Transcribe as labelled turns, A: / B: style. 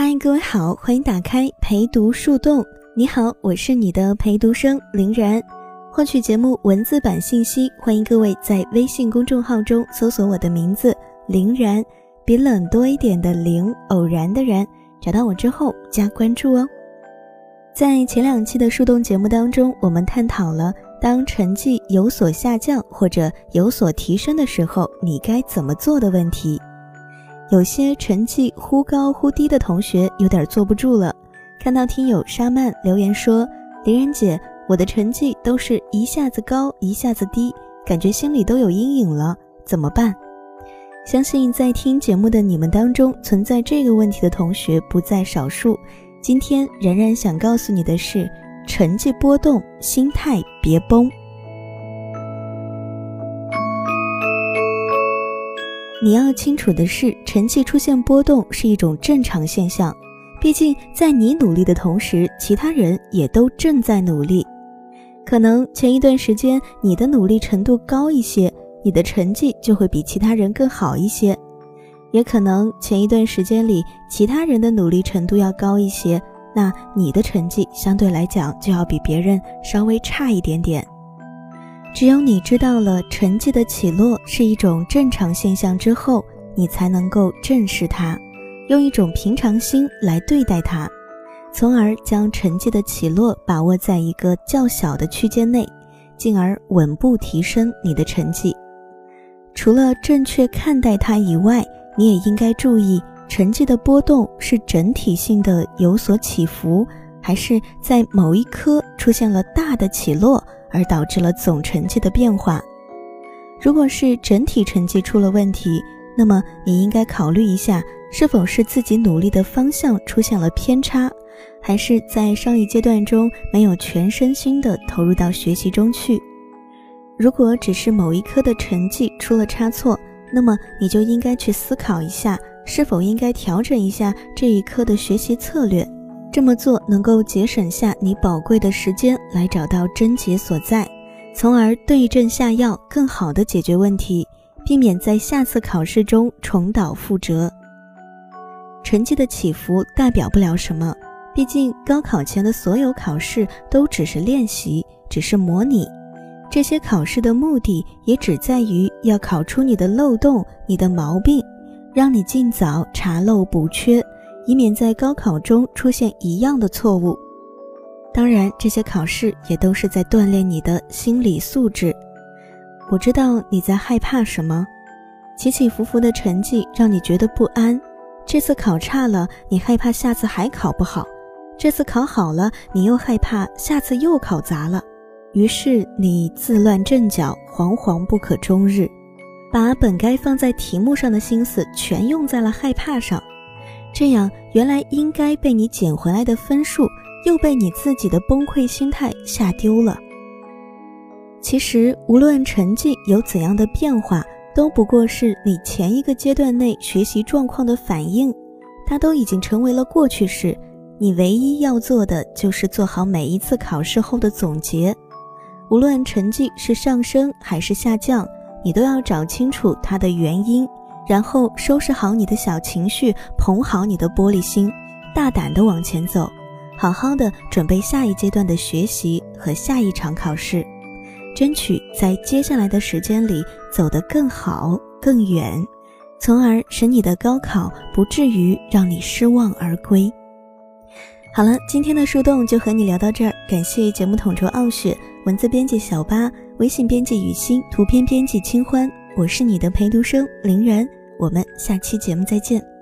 A: 嗨，各位好，欢迎打开陪读树洞。你好，我是你的陪读生林然。获取节目文字版信息，欢迎各位在微信公众号中搜索我的名字林然，比冷多一点的林，偶然的然，找到我之后加关注哦。在前两期的树洞节目当中，我们探讨了当成绩有所下降或者有所提升的时候，你该怎么做的问题。有些成绩忽高忽低的同学有点坐不住了。看到听友沙曼留言说：“林然姐，我的成绩都是一下子高一下子低，感觉心里都有阴影了，怎么办？”相信在听节目的你们当中，存在这个问题的同学不在少数。今天然然想告诉你的是：成绩波动，心态别崩。你要清楚的是，成绩出现波动是一种正常现象。毕竟，在你努力的同时，其他人也都正在努力。可能前一段时间你的努力程度高一些，你的成绩就会比其他人更好一些；也可能前一段时间里其他人的努力程度要高一些，那你的成绩相对来讲就要比别人稍微差一点点。只有你知道了成绩的起落是一种正常现象之后，你才能够正视它，用一种平常心来对待它，从而将成绩的起落把握在一个较小的区间内，进而稳步提升你的成绩。除了正确看待它以外，你也应该注意成绩的波动是整体性的有所起伏，还是在某一科出现了大的起落。而导致了总成绩的变化。如果是整体成绩出了问题，那么你应该考虑一下，是否是自己努力的方向出现了偏差，还是在上一阶段中没有全身心的投入到学习中去。如果只是某一科的成绩出了差错，那么你就应该去思考一下，是否应该调整一下这一科的学习策略。这么做能够节省下你宝贵的时间，来找到症结所在，从而对症下药，更好的解决问题，避免在下次考试中重蹈覆辙。成绩的起伏代表不了什么，毕竟高考前的所有考试都只是练习，只是模拟。这些考试的目的也只在于要考出你的漏洞、你的毛病，让你尽早查漏补缺。以免在高考中出现一样的错误。当然，这些考试也都是在锻炼你的心理素质。我知道你在害怕什么，起起伏伏的成绩让你觉得不安。这次考差了，你害怕下次还考不好；这次考好了，你又害怕下次又考砸了。于是你自乱阵脚，惶惶不可终日，把本该放在题目上的心思全用在了害怕上。这样，原来应该被你捡回来的分数，又被你自己的崩溃心态吓丢了。其实，无论成绩有怎样的变化，都不过是你前一个阶段内学习状况的反应，它都已经成为了过去式。你唯一要做的，就是做好每一次考试后的总结。无论成绩是上升还是下降，你都要找清楚它的原因。然后收拾好你的小情绪，捧好你的玻璃心，大胆的往前走，好好的准备下一阶段的学习和下一场考试，争取在接下来的时间里走得更好更远，从而使你的高考不至于让你失望而归。好了，今天的树洞就和你聊到这儿，感谢节目统筹傲雪，文字编辑小八，微信编辑雨欣，图片编辑清欢，我是你的陪读生林然。我们下期节目再见。